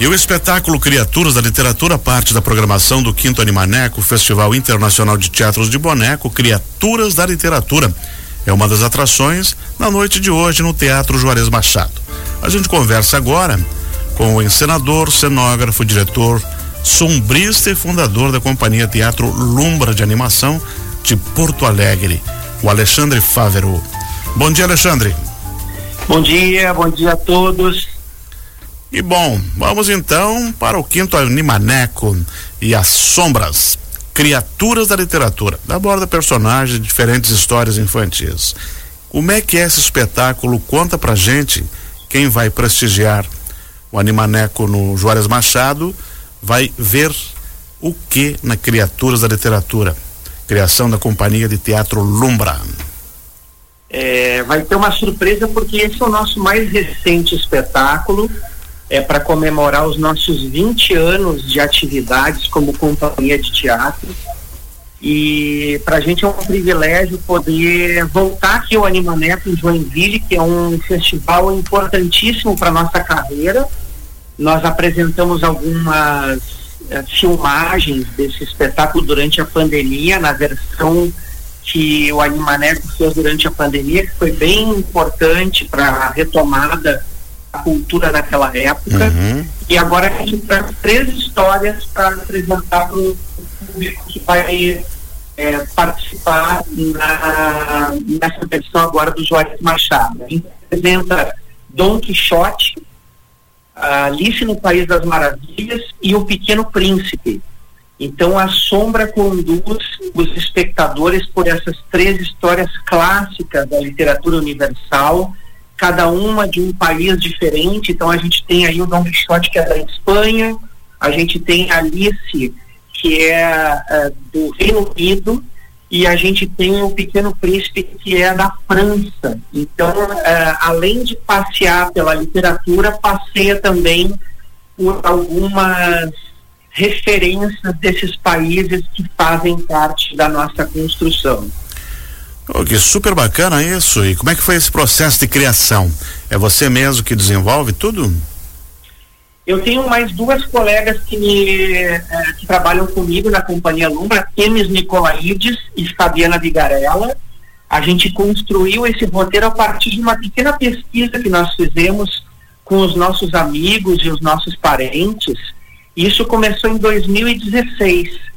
E o espetáculo Criaturas da Literatura, parte da programação do Quinto Animaneco, Festival Internacional de Teatros de Boneco, Criaturas da Literatura. É uma das atrações na noite de hoje no Teatro Juarez Machado. A gente conversa agora com o encenador, cenógrafo, diretor, sombrista e fundador da companhia Teatro Lumbra de Animação de Porto Alegre, o Alexandre Fávero. Bom dia, Alexandre. Bom dia, bom dia a todos. E bom, vamos então para o quinto Animaneco e as sombras, criaturas da literatura. Aborda personagens de diferentes histórias infantis. Como é que esse espetáculo? Conta pra gente quem vai prestigiar o Animaneco no Juarez Machado vai ver o que na Criaturas da Literatura, criação da companhia de teatro Lumbra. É, vai ter uma surpresa porque esse é o nosso mais recente espetáculo é para comemorar os nossos 20 anos de atividades como companhia de teatro. E para a gente é um privilégio poder voltar aqui ao Animaneto em Joinville, que é um festival importantíssimo para nossa carreira. Nós apresentamos algumas eh, filmagens desse espetáculo durante a pandemia, na versão que o Animaneco fez durante a pandemia, que foi bem importante para a retomada cultura naquela época. Uhum. E agora a gente traz três histórias para apresentar para o público que vai é, participar na, nessa versão agora do Juarez Machado. A gente apresenta Dom Quixote, Alice no País das Maravilhas e O Pequeno Príncipe. Então a sombra conduz os espectadores por essas três histórias clássicas da literatura universal cada uma de um país diferente. Então a gente tem aí o Dom Quixote, que é da Espanha, a gente tem a Alice, que é uh, do Reino Unido, e a gente tem o Pequeno Príncipe, que é da França. Então, uh, além de passear pela literatura, passeia também por algumas referências desses países que fazem parte da nossa construção. Oh, que super bacana isso. E como é que foi esse processo de criação? É você mesmo que desenvolve tudo? Eu tenho mais duas colegas que, me, eh, que trabalham comigo na companhia Lumbra, Temis Nicolaides e Fabiana Vigarella. A gente construiu esse roteiro a partir de uma pequena pesquisa que nós fizemos com os nossos amigos e os nossos parentes. Isso começou em 2016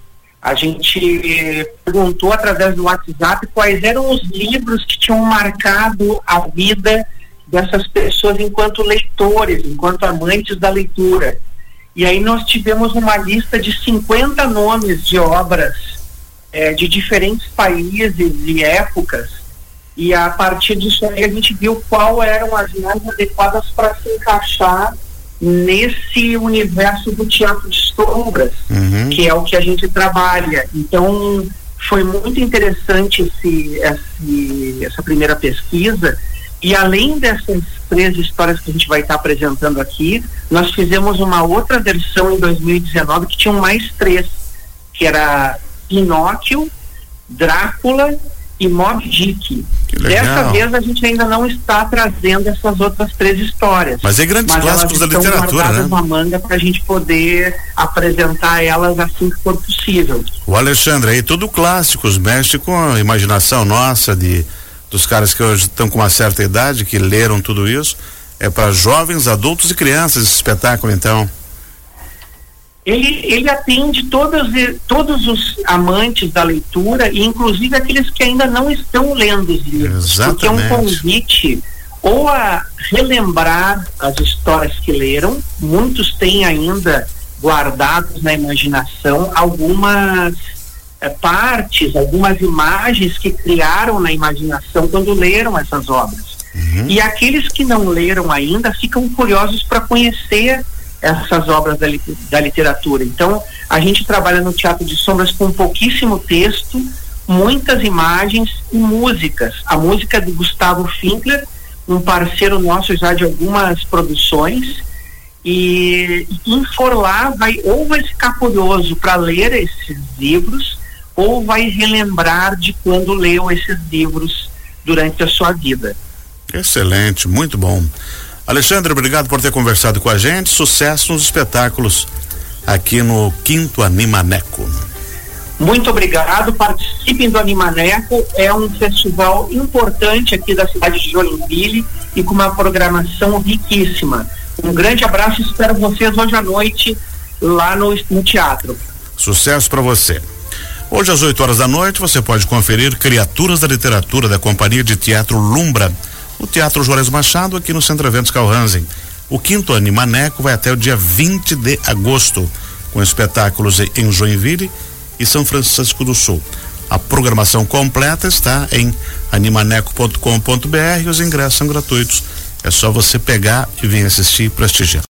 a gente perguntou através do WhatsApp quais eram os livros que tinham marcado a vida dessas pessoas enquanto leitores, enquanto amantes da leitura. E aí nós tivemos uma lista de 50 nomes de obras é, de diferentes países e épocas. E a partir disso aí a gente viu qual eram as mais adequadas para se encaixar nesse universo do teatro de sombras, uhum. Que é o que a gente trabalha. Então, foi muito interessante esse, esse, essa primeira pesquisa. E além dessas três histórias que a gente vai estar apresentando aqui, nós fizemos uma outra versão em 2019 que tinham mais três, que era Pinóquio, Drácula e Mob Dick. Dessa vez a gente ainda não está trazendo essas outras três histórias. Mas é grandes mas clássicos da literatura, né? uma manga para a gente poder apresentar elas assim que for possível. O Alexandre aí tudo clássicos, mexe com a imaginação nossa de dos caras que hoje estão com uma certa idade que leram tudo isso. É para jovens, adultos e crianças esse espetáculo então ele, ele atende todos, todos os amantes da leitura e inclusive aqueles que ainda não estão lendo os livros. Exatamente. Porque é um convite ou a relembrar as histórias que leram, muitos têm ainda guardados na imaginação algumas é, partes, algumas imagens que criaram na imaginação quando leram essas obras. Uhum. E aqueles que não leram ainda ficam curiosos para conhecer essas obras da, da literatura. Então, a gente trabalha no Teatro de Sombras com pouquíssimo texto, muitas imagens e músicas. A música é do Gustavo Finkler, um parceiro nosso já de algumas produções. E quem for lá vai ou vai ficar curioso para ler esses livros ou vai relembrar de quando leu esses livros durante a sua vida. Excelente, muito bom. Alexandre, obrigado por ter conversado com a gente. Sucesso nos espetáculos aqui no Quinto Animaneco. Muito obrigado. Participem do Animaneco. É um festival importante aqui da cidade de Joinville e com uma programação riquíssima. Um grande abraço e espero vocês hoje à noite lá no, no teatro. Sucesso para você. Hoje às 8 horas da noite você pode conferir Criaturas da Literatura da Companhia de Teatro Lumbra, no Teatro Juarez Machado, aqui no Centro Eventos Calhansen. O quinto Animaneco vai até o dia 20 de agosto, com espetáculos em Joinville e São Francisco do Sul. A programação completa está em animaneco.com.br e os ingressos são gratuitos. É só você pegar e vir assistir e prestigiar.